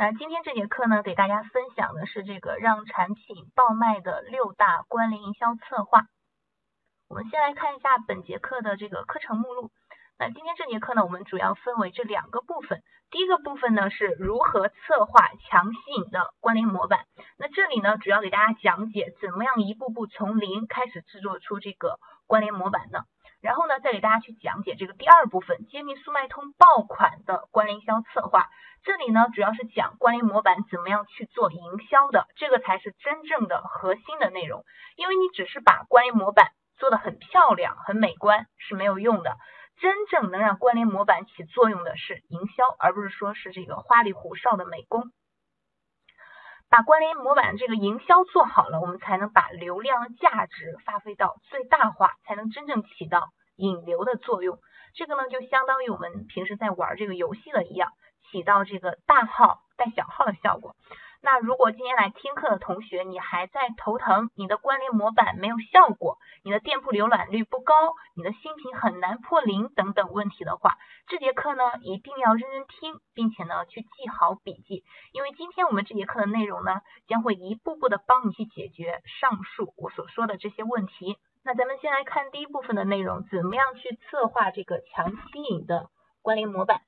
那今天这节课呢，给大家分享的是这个让产品爆卖的六大关联营销策划。我们先来看一下本节课的这个课程目录。那今天这节课呢，我们主要分为这两个部分。第一个部分呢，是如何策划强吸引的关联模板。那这里呢，主要给大家讲解怎么样一步步从零开始制作出这个关联模板呢？然后呢，再给大家去讲解这个第二部分揭秘速卖通爆款的关联营销策划。这里呢，主要是讲关联模板怎么样去做营销的，这个才是真正的核心的内容。因为你只是把关联模板做的很漂亮、很美观是没有用的，真正能让关联模板起作用的是营销，而不是说是这个花里胡哨的美工。把关联模板这个营销做好了，我们才能把流量价值发挥到最大化，才能真正起到引流的作用。这个呢，就相当于我们平时在玩这个游戏的一样。起到这个大号带小号的效果。那如果今天来听课的同学，你还在头疼，你的关联模板没有效果，你的店铺浏览率不高，你的新品很难破零等等问题的话，这节课呢一定要认真听，并且呢去记好笔记，因为今天我们这节课的内容呢将会一步步的帮你去解决上述我所说的这些问题。那咱们先来看第一部分的内容，怎么样去策划这个强吸引的关联模板。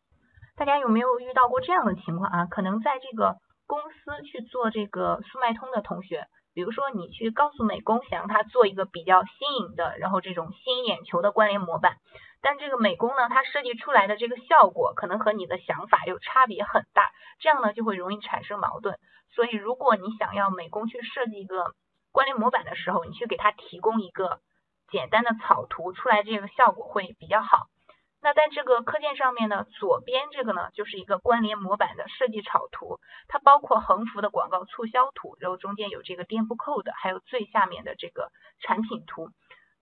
大家有没有遇到过这样的情况啊？可能在这个公司去做这个速卖通的同学，比如说你去告诉美工，想让他做一个比较新颖的，然后这种吸引眼球的关联模板，但这个美工呢，他设计出来的这个效果可能和你的想法又差别很大，这样呢就会容易产生矛盾。所以如果你想要美工去设计一个关联模板的时候，你去给他提供一个简单的草图出来，这个效果会比较好。那在这个课件上面呢，左边这个呢就是一个关联模板的设计草图，它包括横幅的广告促销图，然后中间有这个店铺 code，还有最下面的这个产品图。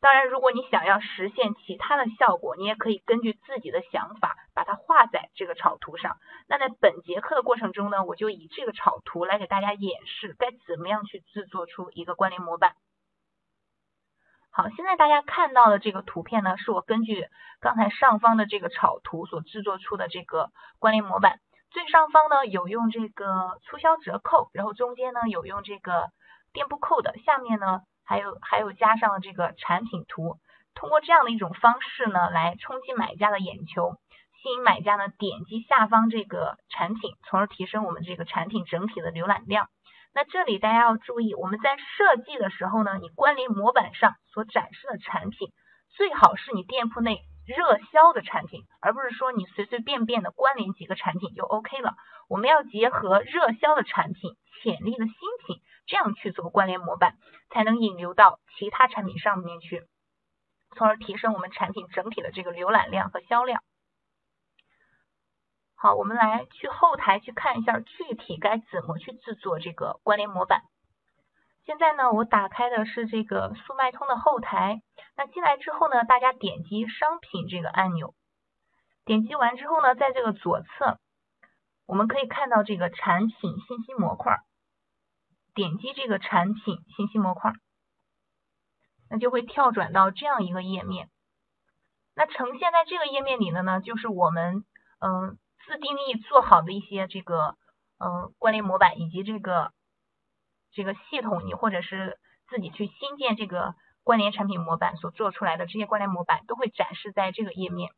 当然，如果你想要实现其他的效果，你也可以根据自己的想法把它画在这个草图上。那在本节课的过程中呢，我就以这个草图来给大家演示该怎么样去制作出一个关联模板。好，现在大家看到的这个图片呢，是我根据刚才上方的这个草图所制作出的这个关联模板。最上方呢有用这个促销折扣，然后中间呢有用这个店铺 code，下面呢还有还有加上了这个产品图。通过这样的一种方式呢，来冲击买家的眼球，吸引买家呢点击下方这个产品，从而提升我们这个产品整体的浏览量。那这里大家要注意，我们在设计的时候呢，你关联模板上所展示的产品，最好是你店铺内热销的产品，而不是说你随随便便的关联几个产品就 OK 了。我们要结合热销的产品、潜力的新品，这样去做关联模板，才能引流到其他产品上面去，从而提升我们产品整体的这个浏览量和销量。好，我们来去后台去看一下具体该怎么去制作这个关联模板。现在呢，我打开的是这个速卖通的后台。那进来之后呢，大家点击商品这个按钮，点击完之后呢，在这个左侧，我们可以看到这个产品信息模块，点击这个产品信息模块，那就会跳转到这样一个页面。那呈现在这个页面里的呢，就是我们嗯。自定义做好的一些这个嗯关联模板，以及这个这个系统，你或者是自己去新建这个关联产品模板所做出来的这些关联模板，都会展示在这个页面。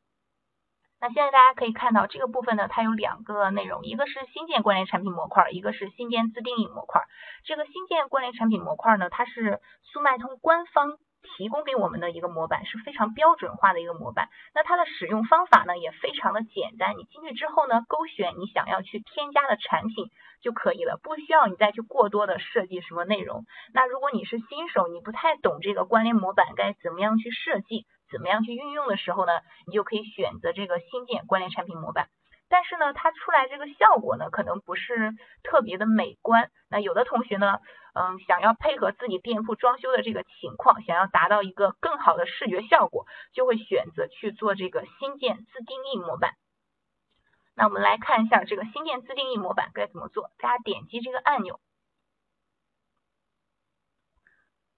那现在大家可以看到这个部分呢，它有两个内容，一个是新建关联产品模块，一个是新建自定义模块。这个新建关联产品模块呢，它是速卖通官方。提供给我们的一个模板是非常标准化的一个模板，那它的使用方法呢也非常的简单，你进去之后呢，勾选你想要去添加的产品就可以了，不需要你再去过多的设计什么内容。那如果你是新手，你不太懂这个关联模板该怎么样去设计，怎么样去运用的时候呢，你就可以选择这个新建关联产品模板。但是呢，它出来这个效果呢，可能不是特别的美观。那有的同学呢，嗯，想要配合自己店铺装修的这个情况，想要达到一个更好的视觉效果，就会选择去做这个新建自定义模板。那我们来看一下这个新建自定义模板该怎么做。大家点击这个按钮。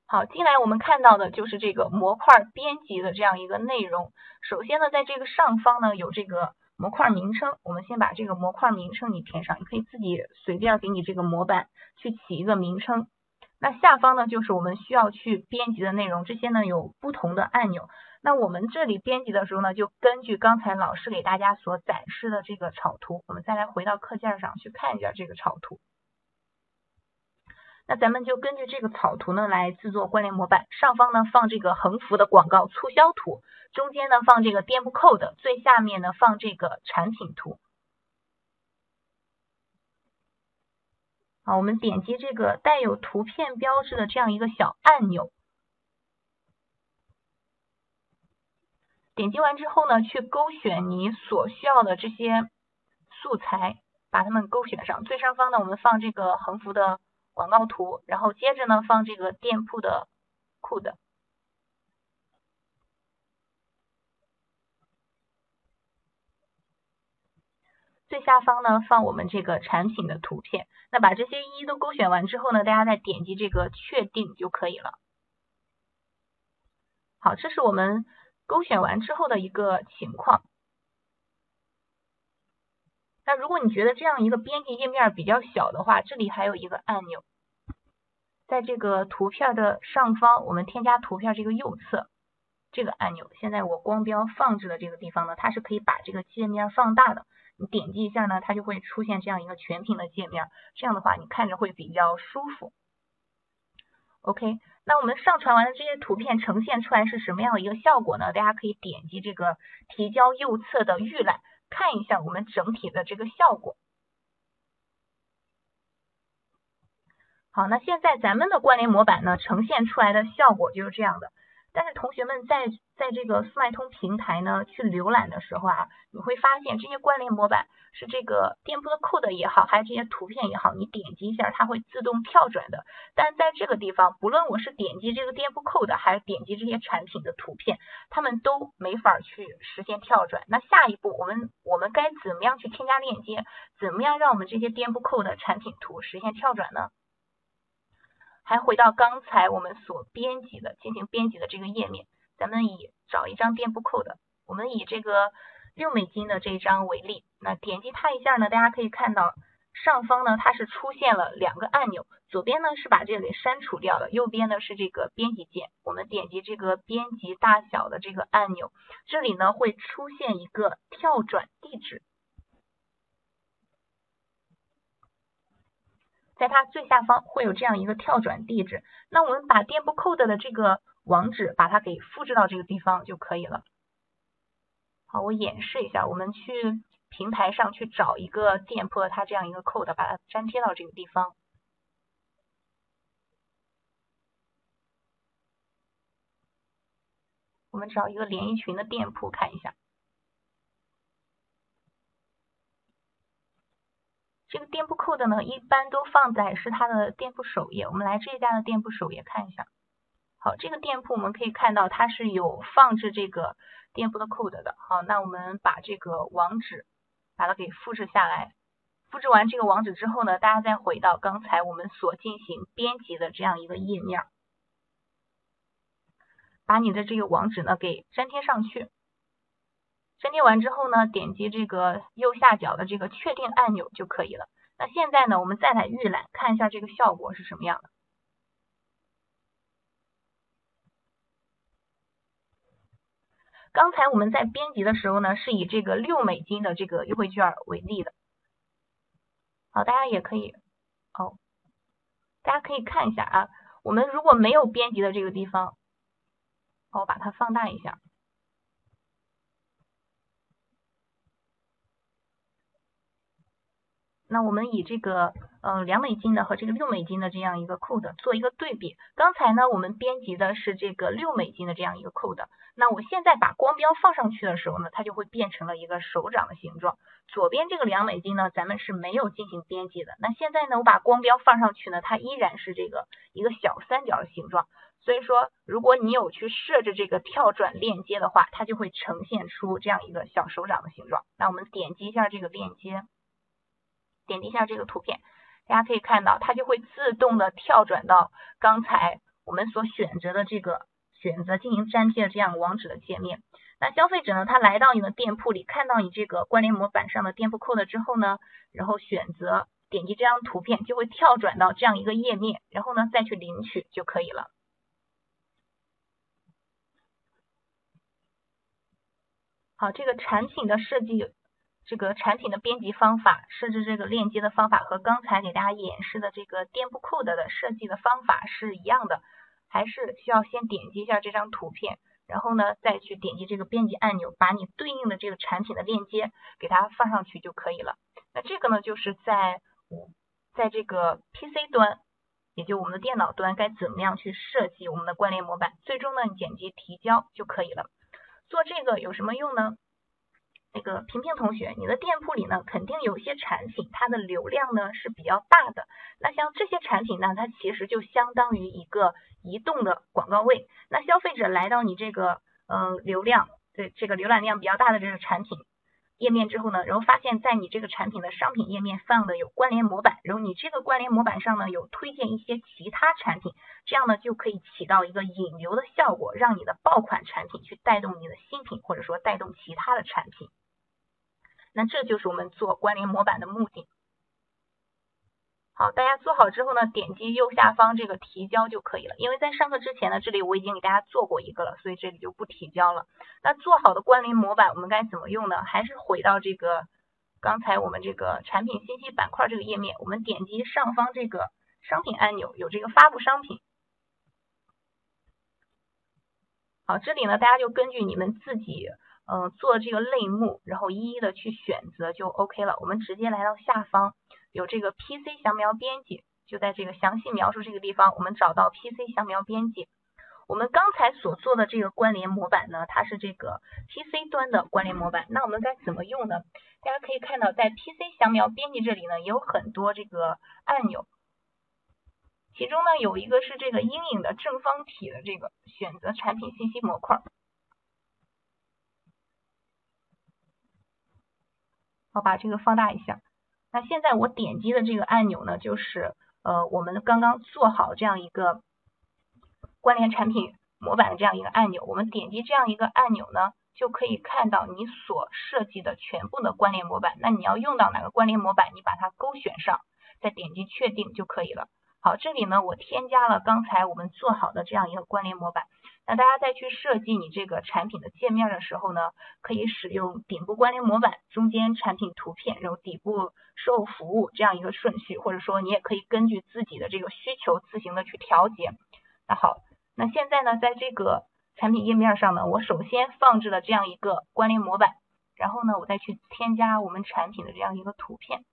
好，进来我们看到的就是这个模块编辑的这样一个内容。首先呢，在这个上方呢，有这个。模块名称，我们先把这个模块名称你填上，你可以自己随便给你这个模板去起一个名称。那下方呢，就是我们需要去编辑的内容，这些呢有不同的按钮。那我们这里编辑的时候呢，就根据刚才老师给大家所展示的这个草图，我们再来回到课件上去看一下这个草图。那咱们就根据这个草图呢来制作关联模板，上方呢放这个横幅的广告促销图，中间呢放这个店铺 code，最下面呢放这个产品图。好，我们点击这个带有图片标志的这样一个小按钮，点击完之后呢，去勾选你所需要的这些素材，把它们勾选上。最上方呢，我们放这个横幅的广告图，然后接着呢，放这个店铺的 code。最下方呢放我们这个产品的图片，那把这些一一都勾选完之后呢，大家再点击这个确定就可以了。好，这是我们勾选完之后的一个情况。如果你觉得这样一个编辑页面比较小的话，这里还有一个按钮，在这个图片的上方，我们添加图片这个右侧这个按钮，现在我光标放置的这个地方呢，它是可以把这个界面放大的。你点击一下呢，它就会出现这样一个全屏的界面，这样的话你看着会比较舒服。OK，那我们上传完的这些图片呈现出来是什么样的一个效果呢？大家可以点击这个提交右侧的预览，看一下我们整体的这个效果。好，那现在咱们的关联模板呢，呈现出来的效果就是这样的。但是同学们在在这个速卖通平台呢去浏览的时候啊，你会发现这些关联模板是这个店铺的 code 也好，还有这些图片也好，你点击一下它会自动跳转的。但在这个地方，不论我是点击这个店铺 code 还是点击这些产品的图片，他们都没法去实现跳转。那下一步我们我们该怎么样去添加链接？怎么样让我们这些店铺 code 产品图实现跳转呢？还回到刚才我们所编辑的进行编辑的这个页面，咱们以找一张店铺 code，我们以这个六美金的这一张为例，那点击它一下呢，大家可以看到上方呢它是出现了两个按钮，左边呢是把这个给删除掉了，右边呢是这个编辑键，我们点击这个编辑大小的这个按钮，这里呢会出现一个跳转地址。在它最下方会有这样一个跳转地址，那我们把店铺 code 的这个网址把它给复制到这个地方就可以了。好，我演示一下，我们去平台上去找一个店铺，它这样一个 code，把它粘贴到这个地方。我们找一个连衣裙的店铺看一下。这个店铺 code 呢，一般都放在是它的店铺首页。我们来这家的店铺首页看一下。好，这个店铺我们可以看到它是有放置这个店铺的 code 的。好，那我们把这个网址把它给复制下来。复制完这个网址之后呢，大家再回到刚才我们所进行编辑的这样一个页面，把你的这个网址呢给粘贴上去。粘贴完之后呢，点击这个右下角的这个确定按钮就可以了。那现在呢，我们再来预览，看一下这个效果是什么样的。刚才我们在编辑的时候呢，是以这个六美金的这个优惠券为例的。好，大家也可以哦，大家可以看一下啊，我们如果没有编辑的这个地方，我把它放大一下。那我们以这个嗯两美金的和这个六美金的这样一个 code 做一个对比。刚才呢我们编辑的是这个六美金的这样一个 code，那我现在把光标放上去的时候呢，它就会变成了一个手掌的形状。左边这个两美金呢，咱们是没有进行编辑的。那现在呢，我把光标放上去呢，它依然是这个一个小三角的形状。所以说，如果你有去设置这个跳转链接的话，它就会呈现出这样一个小手掌的形状。那我们点击一下这个链接。点击一下这个图片，大家可以看到，它就会自动的跳转到刚才我们所选择的这个选择进行粘贴的这样网址的界面。那消费者呢，他来到你的店铺里，看到你这个关联模板上的店铺 code 之后呢，然后选择点击这张图片，就会跳转到这样一个页面，然后呢再去领取就可以了。好，这个产品的设计，这个产品的编辑方法，设置这个链接的方法和刚才给大家演示的这个店铺 code 的设计的方法是一样的，还是需要先点击一下这张图片。然后呢，再去点击这个编辑按钮，把你对应的这个产品的链接给它放上去就可以了。那这个呢，就是在在这个 PC 端，也就我们的电脑端，该怎么样去设计我们的关联模板？最终呢，你点击提交就可以了。做这个有什么用呢？那个平平同学，你的店铺里呢，肯定有些产品，它的流量呢是比较大的。那像这些产品呢，它其实就相当于一个移动的广告位。那消费者来到你这个呃流量对这个浏览量比较大的这个产品页面之后呢，然后发现在你这个产品的商品页面放的有关联模板，然后你这个关联模板上呢有推荐一些其他产品，这样呢就可以起到一个引流的效果，让你的爆款产品去带动你的新品，或者说带动其他的产品。那这就是我们做关联模板的目的。好，大家做好之后呢，点击右下方这个提交就可以了。因为在上课之前呢，这里我已经给大家做过一个了，所以这里就不提交了。那做好的关联模板我们该怎么用呢？还是回到这个刚才我们这个产品信息板块这个页面，我们点击上方这个商品按钮，有这个发布商品。好，这里呢，大家就根据你们自己。嗯，做这个类目，然后一一的去选择就 OK 了。我们直接来到下方，有这个 PC 详描编辑，就在这个详细描述这个地方，我们找到 PC 详描编辑。我们刚才所做的这个关联模板呢，它是这个 PC 端的关联模板。那我们该怎么用呢？大家可以看到，在 PC 详描编辑这里呢，也有很多这个按钮，其中呢有一个是这个阴影的正方体的这个选择产品信息模块。好，把这个放大一下。那现在我点击的这个按钮呢，就是呃我们刚刚做好这样一个关联产品模板的这样一个按钮。我们点击这样一个按钮呢，就可以看到你所设计的全部的关联模板。那你要用到哪个关联模板，你把它勾选上，再点击确定就可以了。好，这里呢我添加了刚才我们做好的这样一个关联模板。那大家再去设计你这个产品的界面的时候呢，可以使用顶部关联模板，中间产品图片，然后底部售后服务这样一个顺序，或者说你也可以根据自己的这个需求自行的去调节。那好，那现在呢，在这个产品页面上呢，我首先放置了这样一个关联模板，然后呢，我再去添加我们产品的这样一个图片。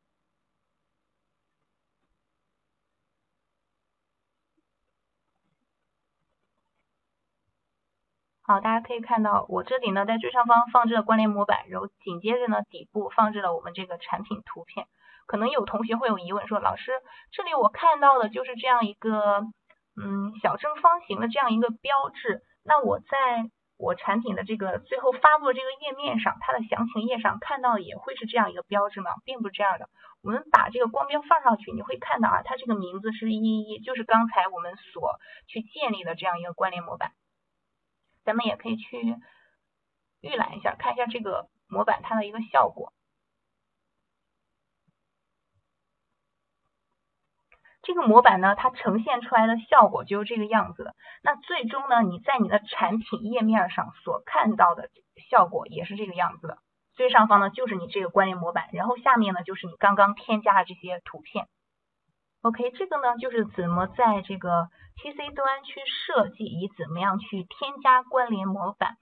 好，大家可以看到我这里呢，在最上方放置了关联模板，然后紧接着呢，底部放置了我们这个产品图片。可能有同学会有疑问，说老师，这里我看到的就是这样一个嗯小正方形的这样一个标志，那我在我产品的这个最后发布的这个页面上，它的详情页上看到也会是这样一个标志吗？并不是这样的。我们把这个光标放上去，你会看到啊，它这个名字是一一，就是刚才我们所去建立的这样一个关联模板。咱们也可以去预览一下，看一下这个模板它的一个效果。这个模板呢，它呈现出来的效果就是这个样子的。那最终呢，你在你的产品页面上所看到的效果也是这个样子的。最上方呢就是你这个关联模板，然后下面呢就是你刚刚添加的这些图片。OK，这个呢就是怎么在这个 PC 端去设计，以怎么样去添加关联模板。